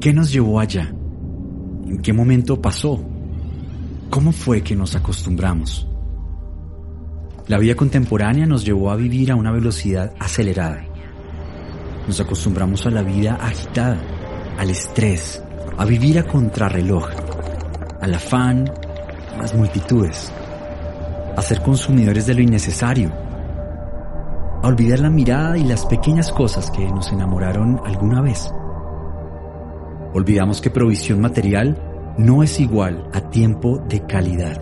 ¿Qué nos llevó allá? ¿En qué momento pasó? ¿Cómo fue que nos acostumbramos? La vida contemporánea nos llevó a vivir a una velocidad acelerada. Nos acostumbramos a la vida agitada, al estrés, a vivir a contrarreloj, al afán, a las multitudes, a ser consumidores de lo innecesario, a olvidar la mirada y las pequeñas cosas que nos enamoraron alguna vez. Olvidamos que provisión material no es igual a tiempo de calidad.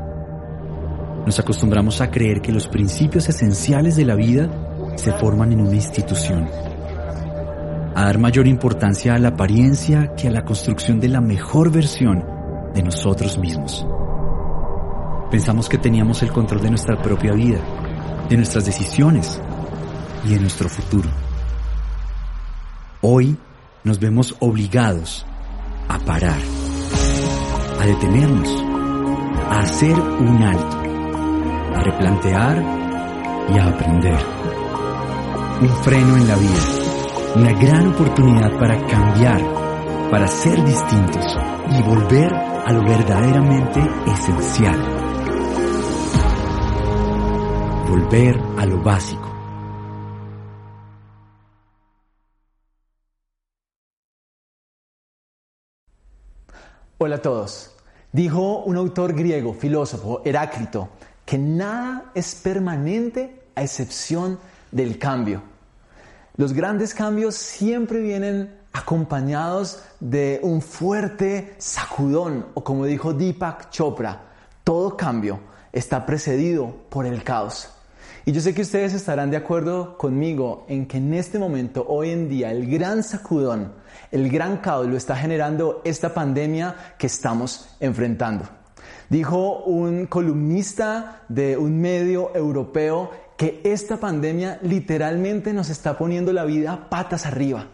Nos acostumbramos a creer que los principios esenciales de la vida se forman en una institución. A dar mayor importancia a la apariencia que a la construcción de la mejor versión de nosotros mismos. Pensamos que teníamos el control de nuestra propia vida, de nuestras decisiones y de nuestro futuro. Hoy nos vemos obligados a parar, a detenernos, a hacer un alto a replantear y a aprender. Un freno en la vida, una gran oportunidad para cambiar, para ser distintos y volver a lo verdaderamente esencial. Volver a lo básico. Hola a todos. Dijo un autor griego, filósofo, Heráclito, que nada es permanente a excepción del cambio. Los grandes cambios siempre vienen acompañados de un fuerte sacudón o como dijo Deepak Chopra, todo cambio está precedido por el caos. Y yo sé que ustedes estarán de acuerdo conmigo en que en este momento, hoy en día, el gran sacudón, el gran caos lo está generando esta pandemia que estamos enfrentando. Dijo un columnista de un medio europeo que esta pandemia literalmente nos está poniendo la vida patas arriba.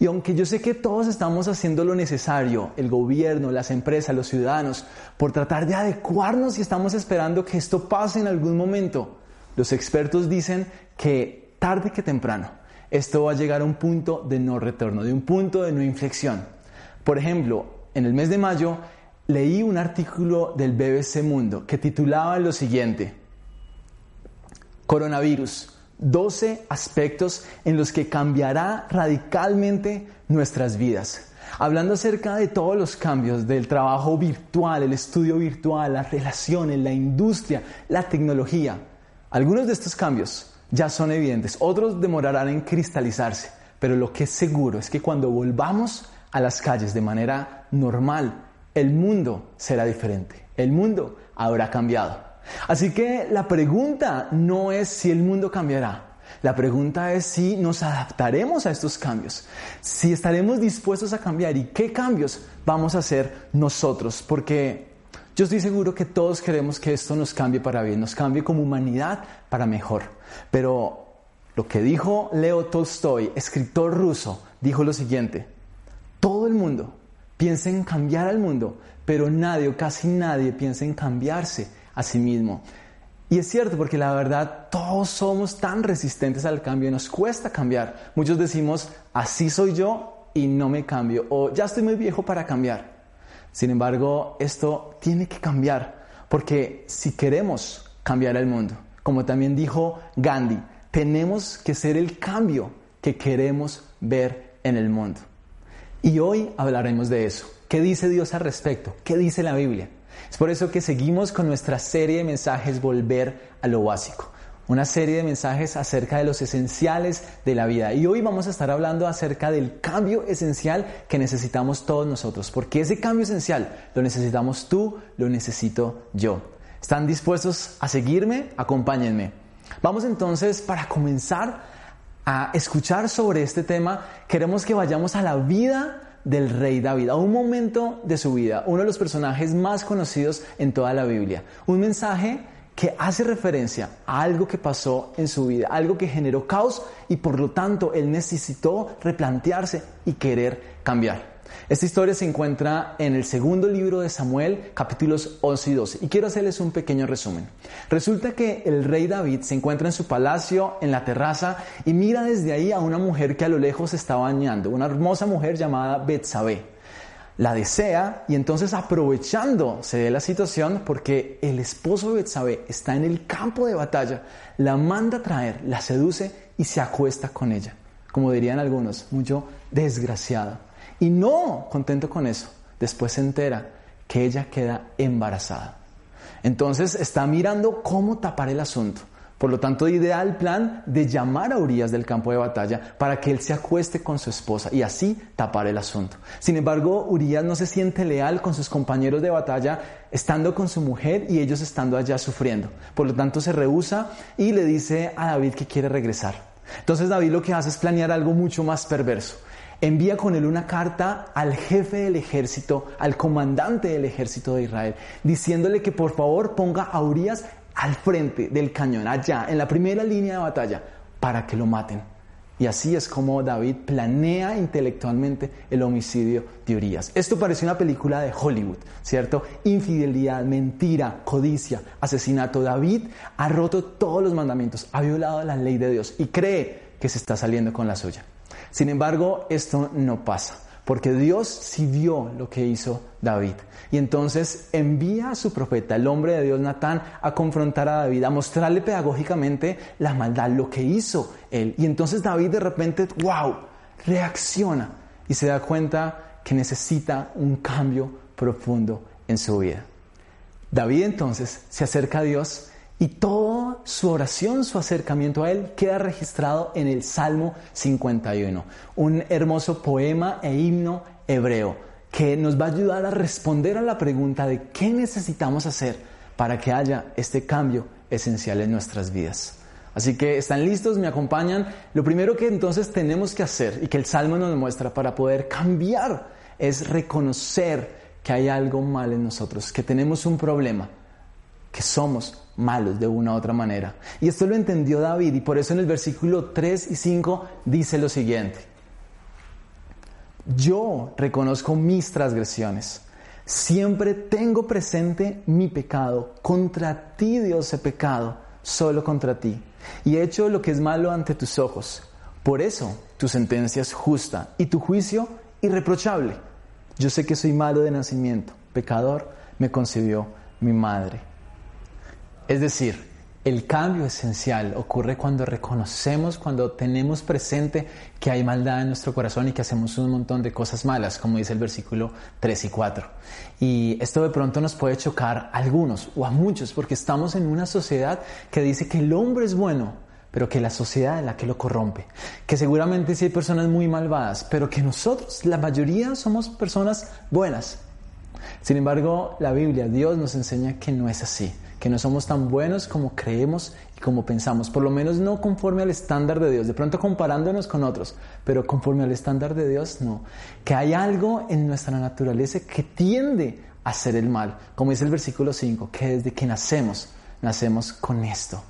Y aunque yo sé que todos estamos haciendo lo necesario, el gobierno, las empresas, los ciudadanos, por tratar de adecuarnos y estamos esperando que esto pase en algún momento, los expertos dicen que tarde que temprano esto va a llegar a un punto de no retorno, de un punto de no inflexión. Por ejemplo, en el mes de mayo leí un artículo del BBC Mundo que titulaba lo siguiente, Coronavirus, 12 aspectos en los que cambiará radicalmente nuestras vidas. Hablando acerca de todos los cambios del trabajo virtual, el estudio virtual, las relaciones, la industria, la tecnología. Algunos de estos cambios ya son evidentes, otros demorarán en cristalizarse, pero lo que es seguro es que cuando volvamos a las calles de manera normal, el mundo será diferente, el mundo habrá cambiado. Así que la pregunta no es si el mundo cambiará, la pregunta es si nos adaptaremos a estos cambios, si estaremos dispuestos a cambiar y qué cambios vamos a hacer nosotros, porque yo estoy seguro que todos queremos que esto nos cambie para bien, nos cambie como humanidad para mejor. Pero lo que dijo Leo Tolstoy, escritor ruso, dijo lo siguiente, todo el mundo piensa en cambiar al mundo, pero nadie o casi nadie piensa en cambiarse a sí mismo. Y es cierto, porque la verdad todos somos tan resistentes al cambio, nos cuesta cambiar. Muchos decimos, así soy yo y no me cambio, o ya estoy muy viejo para cambiar. Sin embargo, esto tiene que cambiar, porque si queremos cambiar el mundo, como también dijo Gandhi, tenemos que ser el cambio que queremos ver en el mundo. Y hoy hablaremos de eso. ¿Qué dice Dios al respecto? ¿Qué dice la Biblia? Es por eso que seguimos con nuestra serie de mensajes Volver a lo básico. Una serie de mensajes acerca de los esenciales de la vida. Y hoy vamos a estar hablando acerca del cambio esencial que necesitamos todos nosotros. Porque ese cambio esencial lo necesitamos tú, lo necesito yo. ¿Están dispuestos a seguirme? Acompáñenme. Vamos entonces para comenzar a escuchar sobre este tema, queremos que vayamos a la vida del rey David, a un momento de su vida, uno de los personajes más conocidos en toda la Biblia. Un mensaje que hace referencia a algo que pasó en su vida, algo que generó caos y por lo tanto él necesitó replantearse y querer cambiar. Esta historia se encuentra en el segundo libro de Samuel, capítulos 11 y 12, y quiero hacerles un pequeño resumen. Resulta que el rey David se encuentra en su palacio, en la terraza, y mira desde ahí a una mujer que a lo lejos está bañando, una hermosa mujer llamada Betsabé. La desea y entonces aprovechándose de la situación porque el esposo de Betsabé está en el campo de batalla, la manda a traer, la seduce y se acuesta con ella. Como dirían algunos, mucho desgraciada. Y no contento con eso, después se entera que ella queda embarazada. Entonces está mirando cómo tapar el asunto. Por lo tanto, idea el plan de llamar a Urias del campo de batalla para que él se acueste con su esposa y así tapar el asunto. Sin embargo, Urias no se siente leal con sus compañeros de batalla estando con su mujer y ellos estando allá sufriendo. Por lo tanto, se rehúsa y le dice a David que quiere regresar. Entonces David lo que hace es planear algo mucho más perverso envía con él una carta al jefe del ejército, al comandante del ejército de Israel, diciéndole que por favor ponga a Urias al frente del cañón, allá, en la primera línea de batalla, para que lo maten. Y así es como David planea intelectualmente el homicidio de Urias. Esto parece una película de Hollywood, ¿cierto? Infidelidad, mentira, codicia, asesinato. David ha roto todos los mandamientos, ha violado la ley de Dios y cree que se está saliendo con la suya. Sin embargo, esto no pasa, porque Dios sí vio lo que hizo David. Y entonces envía a su profeta, el hombre de Dios Natán, a confrontar a David, a mostrarle pedagógicamente la maldad, lo que hizo él. Y entonces David de repente, wow, reacciona y se da cuenta que necesita un cambio profundo en su vida. David entonces se acerca a Dios y toda su oración, su acercamiento a Él queda registrado en el Salmo 51, un hermoso poema e himno hebreo que nos va a ayudar a responder a la pregunta de qué necesitamos hacer para que haya este cambio esencial en nuestras vidas. Así que están listos, me acompañan. Lo primero que entonces tenemos que hacer y que el Salmo nos muestra para poder cambiar es reconocer que hay algo mal en nosotros, que tenemos un problema, que somos malos de una u otra manera. Y esto lo entendió David y por eso en el versículo 3 y 5 dice lo siguiente. Yo reconozco mis transgresiones. Siempre tengo presente mi pecado. Contra ti, Dios, he pecado, solo contra ti. Y he hecho lo que es malo ante tus ojos. Por eso tu sentencia es justa y tu juicio irreprochable. Yo sé que soy malo de nacimiento. Pecador me concibió mi madre. Es decir, el cambio esencial ocurre cuando reconocemos, cuando tenemos presente que hay maldad en nuestro corazón y que hacemos un montón de cosas malas, como dice el versículo 3 y 4. Y esto de pronto nos puede chocar a algunos o a muchos, porque estamos en una sociedad que dice que el hombre es bueno, pero que la sociedad es la que lo corrompe. Que seguramente sí hay personas muy malvadas, pero que nosotros, la mayoría, somos personas buenas. Sin embargo, la Biblia, Dios nos enseña que no es así que no somos tan buenos como creemos y como pensamos, por lo menos no conforme al estándar de Dios, de pronto comparándonos con otros, pero conforme al estándar de Dios no, que hay algo en nuestra naturaleza que tiende a hacer el mal, como dice el versículo 5, que desde que nacemos, nacemos con esto.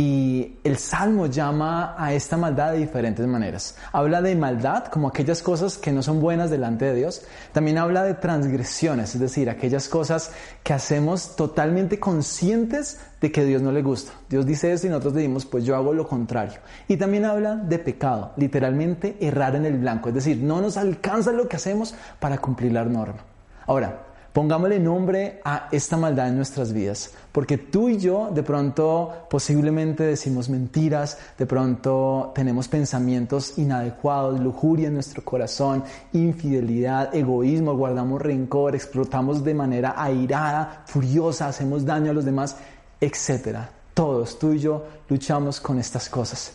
Y el Salmo llama a esta maldad de diferentes maneras. Habla de maldad como aquellas cosas que no son buenas delante de Dios. También habla de transgresiones, es decir, aquellas cosas que hacemos totalmente conscientes de que Dios no le gusta. Dios dice eso y nosotros decimos, pues yo hago lo contrario. Y también habla de pecado, literalmente errar en el blanco, es decir, no nos alcanza lo que hacemos para cumplir la norma. Ahora, Pongámosle nombre a esta maldad en nuestras vidas, porque tú y yo de pronto posiblemente decimos mentiras, de pronto tenemos pensamientos inadecuados, lujuria en nuestro corazón, infidelidad, egoísmo, guardamos rencor, explotamos de manera airada, furiosa, hacemos daño a los demás, etc. Todos, tú y yo, luchamos con estas cosas.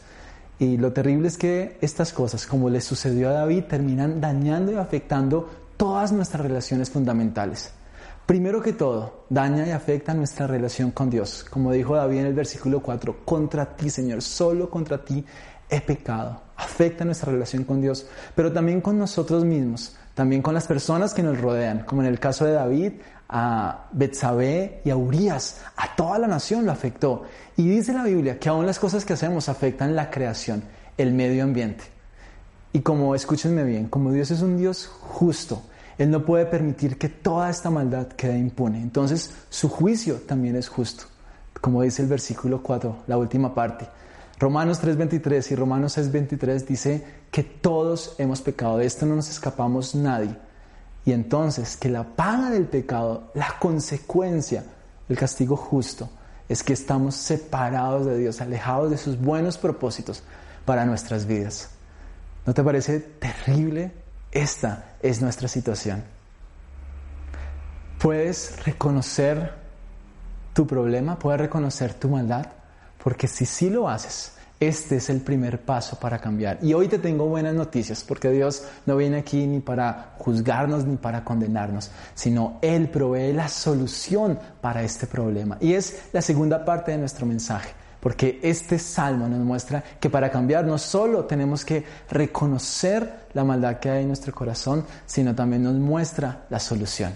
Y lo terrible es que estas cosas, como le sucedió a David, terminan dañando y afectando todas nuestras relaciones fundamentales. Primero que todo, daña y afecta nuestra relación con Dios. Como dijo David en el versículo 4, contra ti, Señor, solo contra ti he pecado. Afecta nuestra relación con Dios, pero también con nosotros mismos, también con las personas que nos rodean, como en el caso de David, a Betsabé y a Urias, a toda la nación lo afectó. Y dice la Biblia que aún las cosas que hacemos afectan la creación, el medio ambiente. Y como, escúchenme bien, como Dios es un Dios justo, Él no puede permitir que toda esta maldad quede impune. Entonces, su juicio también es justo, como dice el versículo 4, la última parte. Romanos 3:23 y Romanos 6:23 dice que todos hemos pecado, de esto no nos escapamos nadie. Y entonces que la paga del pecado, la consecuencia, el castigo justo, es que estamos separados de Dios, alejados de sus buenos propósitos para nuestras vidas. ¿No te parece terrible? Esta es nuestra situación. Puedes reconocer tu problema, puedes reconocer tu maldad, porque si sí lo haces, este es el primer paso para cambiar. Y hoy te tengo buenas noticias, porque Dios no viene aquí ni para juzgarnos ni para condenarnos, sino Él provee la solución para este problema. Y es la segunda parte de nuestro mensaje, porque este salmo nos muestra que para cambiar no solo tenemos que reconocer la maldad que hay en nuestro corazón, sino también nos muestra la solución.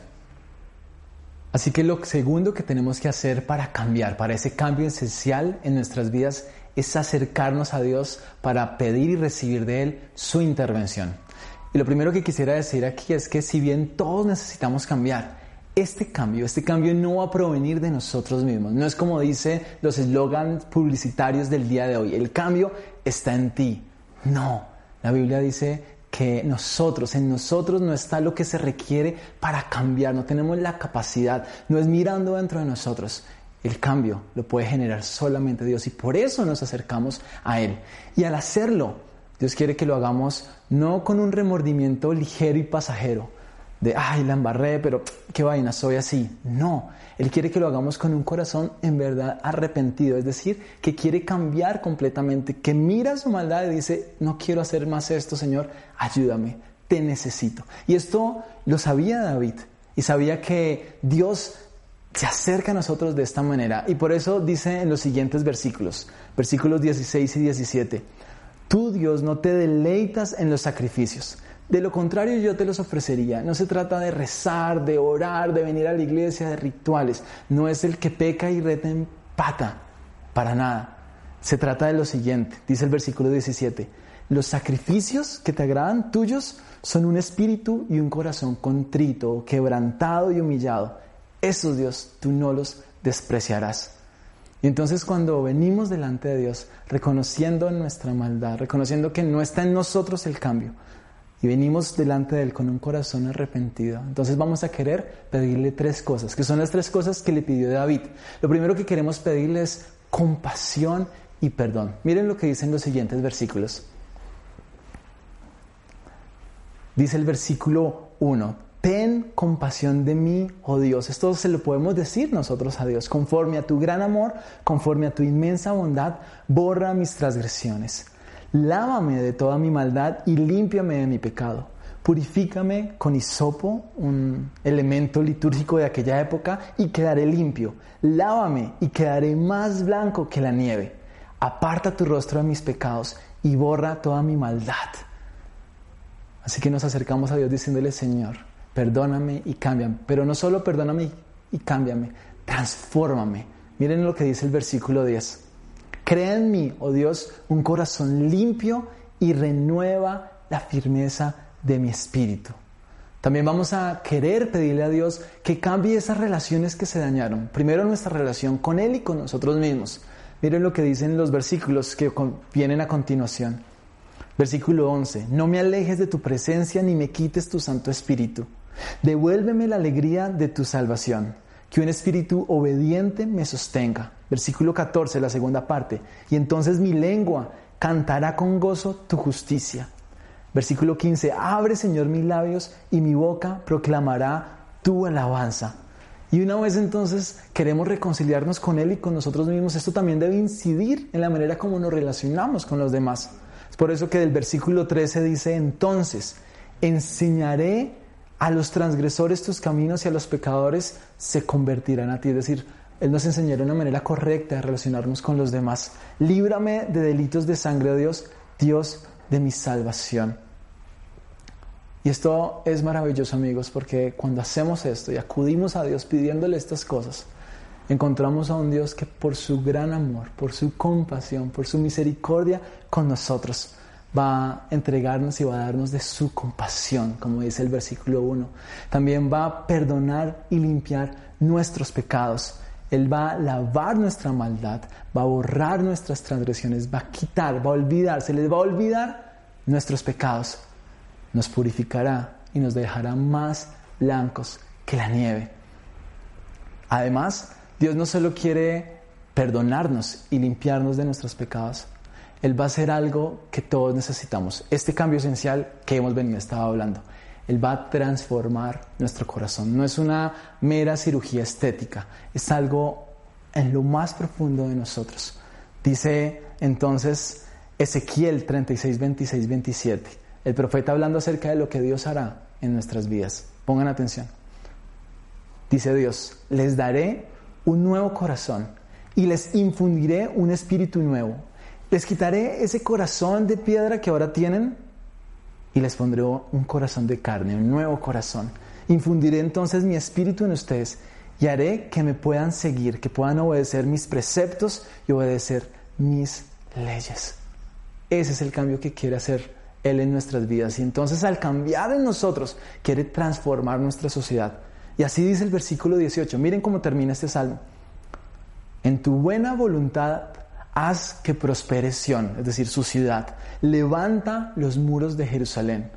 Así que lo segundo que tenemos que hacer para cambiar, para ese cambio esencial en nuestras vidas, es acercarnos a Dios para pedir y recibir de Él su intervención. Y lo primero que quisiera decir aquí es que si bien todos necesitamos cambiar, este cambio, este cambio no va a provenir de nosotros mismos. No es como dice los eslogans publicitarios del día de hoy, el cambio está en ti. No, la Biblia dice que nosotros, en nosotros no está lo que se requiere para cambiar, no tenemos la capacidad, no es mirando dentro de nosotros, el cambio lo puede generar solamente Dios y por eso nos acercamos a Él. Y al hacerlo, Dios quiere que lo hagamos no con un remordimiento ligero y pasajero, de, ay, la embarré, pero qué vaina, soy así. No, Él quiere que lo hagamos con un corazón en verdad arrepentido, es decir, que quiere cambiar completamente, que mira su maldad y dice, no quiero hacer más esto, Señor, ayúdame, te necesito. Y esto lo sabía David y sabía que Dios se acerca a nosotros de esta manera. Y por eso dice en los siguientes versículos, versículos 16 y 17, tú Dios no te deleitas en los sacrificios. De lo contrario yo te los ofrecería. No se trata de rezar, de orar, de venir a la iglesia, de rituales. No es el que peca y reta en pata. Para nada. Se trata de lo siguiente. Dice el versículo 17. Los sacrificios que te agradan tuyos son un espíritu y un corazón contrito, quebrantado y humillado esos Dios tú no los despreciarás. Y entonces cuando venimos delante de Dios, reconociendo nuestra maldad, reconociendo que no está en nosotros el cambio, y venimos delante de Él con un corazón arrepentido, entonces vamos a querer pedirle tres cosas, que son las tres cosas que le pidió David. Lo primero que queremos pedirle es compasión y perdón. Miren lo que dicen los siguientes versículos. Dice el versículo 1, ten compasión de mí, oh Dios. Esto se lo podemos decir nosotros a Dios. Conforme a tu gran amor, conforme a tu inmensa bondad, borra mis transgresiones. Lávame de toda mi maldad y límpiame de mi pecado. Purifícame con hisopo, un elemento litúrgico de aquella época, y quedaré limpio. Lávame y quedaré más blanco que la nieve. Aparta tu rostro de mis pecados y borra toda mi maldad. Así que nos acercamos a Dios diciéndole, Señor, perdóname y cámbiame. Pero no solo perdóname y cámbiame, transfórmame. Miren lo que dice el versículo 10. Crea en mí, oh Dios, un corazón limpio y renueva la firmeza de mi espíritu. También vamos a querer pedirle a Dios que cambie esas relaciones que se dañaron. Primero nuestra relación con Él y con nosotros mismos. Miren lo que dicen los versículos que vienen a continuación. Versículo 11. No me alejes de tu presencia ni me quites tu Santo Espíritu. Devuélveme la alegría de tu salvación, que un espíritu obediente me sostenga. Versículo 14, la segunda parte. Y entonces mi lengua cantará con gozo tu justicia. Versículo 15, abre Señor mis labios y mi boca proclamará tu alabanza. Y una vez entonces queremos reconciliarnos con Él y con nosotros mismos, esto también debe incidir en la manera como nos relacionamos con los demás. Es por eso que del versículo 13 dice, entonces enseñaré a los transgresores tus caminos y a los pecadores se convertirán a ti. Es decir, Él nos enseñará una manera correcta de relacionarnos con los demás. Líbrame de delitos de sangre, de Dios, Dios de mi salvación. Y esto es maravilloso, amigos, porque cuando hacemos esto y acudimos a Dios pidiéndole estas cosas, encontramos a un Dios que por su gran amor, por su compasión, por su misericordia con nosotros, va a entregarnos y va a darnos de su compasión, como dice el versículo 1. También va a perdonar y limpiar nuestros pecados. Él va a lavar nuestra maldad, va a borrar nuestras transgresiones, va a quitar, va a olvidar, se les va a olvidar nuestros pecados. Nos purificará y nos dejará más blancos que la nieve. Además, Dios no solo quiere perdonarnos y limpiarnos de nuestros pecados, Él va a hacer algo que todos necesitamos. Este cambio esencial que hemos venido estaba hablando. Él va a transformar nuestro corazón. No es una mera cirugía estética, es algo en lo más profundo de nosotros. Dice entonces Ezequiel 36, 26, 27, el profeta hablando acerca de lo que Dios hará en nuestras vidas. Pongan atención. Dice Dios, les daré un nuevo corazón y les infundiré un espíritu nuevo. Les quitaré ese corazón de piedra que ahora tienen y les pondré un corazón de carne, un nuevo corazón. Infundiré entonces mi espíritu en ustedes y haré que me puedan seguir, que puedan obedecer mis preceptos y obedecer mis leyes. Ese es el cambio que quiere hacer Él en nuestras vidas. Y entonces al cambiar en nosotros, quiere transformar nuestra sociedad. Y así dice el versículo 18. Miren cómo termina este salmo. En tu buena voluntad haz que prospere Sión, es decir, su ciudad. Levanta los muros de Jerusalén.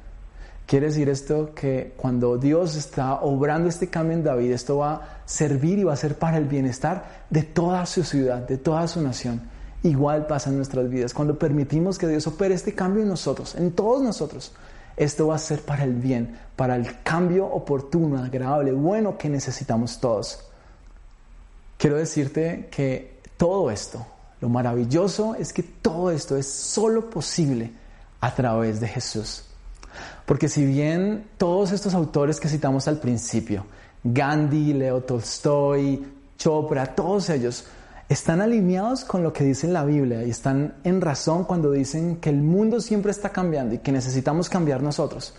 Quiere decir esto que cuando Dios está obrando este cambio en David, esto va a servir y va a ser para el bienestar de toda su ciudad, de toda su nación. Igual pasa en nuestras vidas. Cuando permitimos que Dios opere este cambio en nosotros, en todos nosotros, esto va a ser para el bien, para el cambio oportuno, agradable, bueno que necesitamos todos. Quiero decirte que todo esto, lo maravilloso es que todo esto es solo posible a través de Jesús. Porque si bien todos estos autores que citamos al principio, Gandhi, Leo Tolstoy, Chopra, todos ellos, están alineados con lo que dice la Biblia y están en razón cuando dicen que el mundo siempre está cambiando y que necesitamos cambiar nosotros.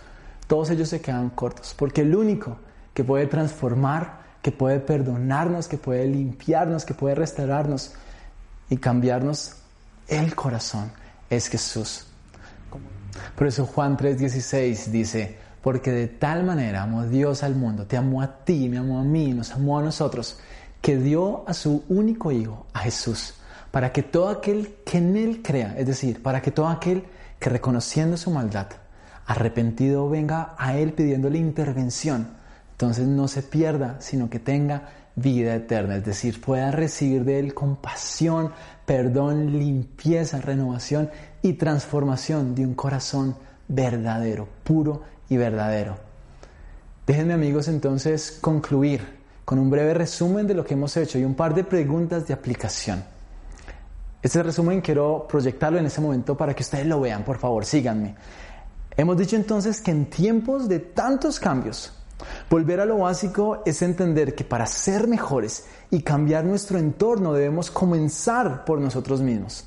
Todos ellos se quedan cortos, porque el único que puede transformar, que puede perdonarnos, que puede limpiarnos, que puede restaurarnos, y cambiarnos el corazón es Jesús. Por eso Juan 3:16 dice, porque de tal manera amó Dios al mundo, te amó a ti, me amó a mí, nos amó a nosotros, que dio a su único Hijo, a Jesús, para que todo aquel que en Él crea, es decir, para que todo aquel que reconociendo su maldad, arrepentido venga a Él pidiéndole intervención, entonces no se pierda, sino que tenga vida eterna, es decir, pueda recibir de Él compasión, perdón, limpieza, renovación y transformación de un corazón verdadero, puro y verdadero. Déjenme amigos entonces concluir con un breve resumen de lo que hemos hecho y un par de preguntas de aplicación. Este resumen quiero proyectarlo en ese momento para que ustedes lo vean, por favor, síganme. Hemos dicho entonces que en tiempos de tantos cambios, Volver a lo básico es entender que para ser mejores y cambiar nuestro entorno debemos comenzar por nosotros mismos.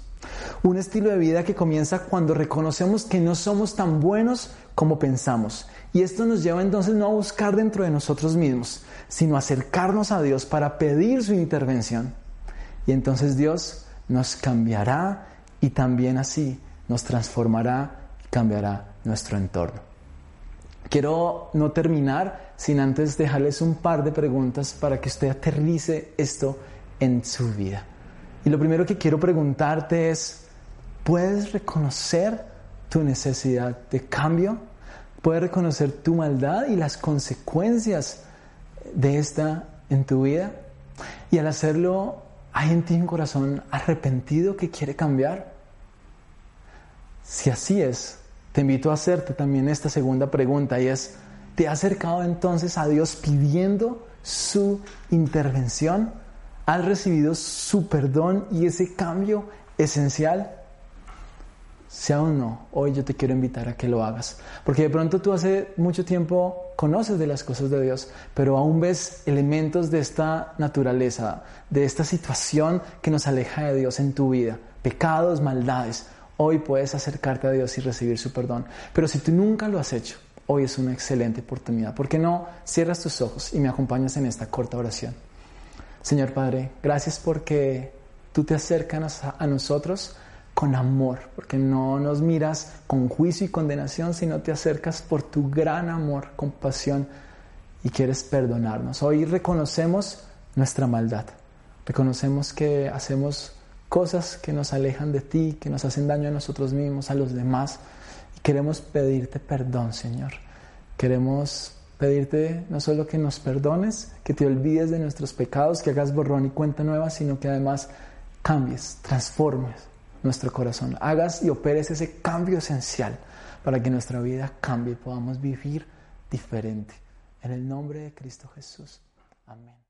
Un estilo de vida que comienza cuando reconocemos que no somos tan buenos como pensamos. Y esto nos lleva entonces no a buscar dentro de nosotros mismos, sino a acercarnos a Dios para pedir su intervención. Y entonces Dios nos cambiará y también así nos transformará y cambiará nuestro entorno. Quiero no terminar sin antes dejarles un par de preguntas para que usted aterrice esto en su vida. Y lo primero que quiero preguntarte es, ¿puedes reconocer tu necesidad de cambio? ¿Puedes reconocer tu maldad y las consecuencias de esta en tu vida? Y al hacerlo, ¿hay en ti un corazón arrepentido que quiere cambiar? Si así es, te invito a hacerte también esta segunda pregunta y es, ¿te has acercado entonces a Dios pidiendo su intervención? ¿Has recibido su perdón y ese cambio esencial? Si aún no, hoy yo te quiero invitar a que lo hagas. Porque de pronto tú hace mucho tiempo conoces de las cosas de Dios, pero aún ves elementos de esta naturaleza, de esta situación que nos aleja de Dios en tu vida, pecados, maldades. Hoy puedes acercarte a Dios y recibir su perdón. Pero si tú nunca lo has hecho, hoy es una excelente oportunidad. ¿Por qué no cierras tus ojos y me acompañas en esta corta oración? Señor Padre, gracias porque tú te acercas a nosotros con amor, porque no nos miras con juicio y condenación, sino te acercas por tu gran amor, compasión y quieres perdonarnos. Hoy reconocemos nuestra maldad, reconocemos que hacemos cosas que nos alejan de ti, que nos hacen daño a nosotros mismos, a los demás. Y queremos pedirte perdón, Señor. Queremos pedirte no solo que nos perdones, que te olvides de nuestros pecados, que hagas borrón y cuenta nueva, sino que además cambies, transformes nuestro corazón, hagas y operes ese cambio esencial para que nuestra vida cambie y podamos vivir diferente. En el nombre de Cristo Jesús. Amén.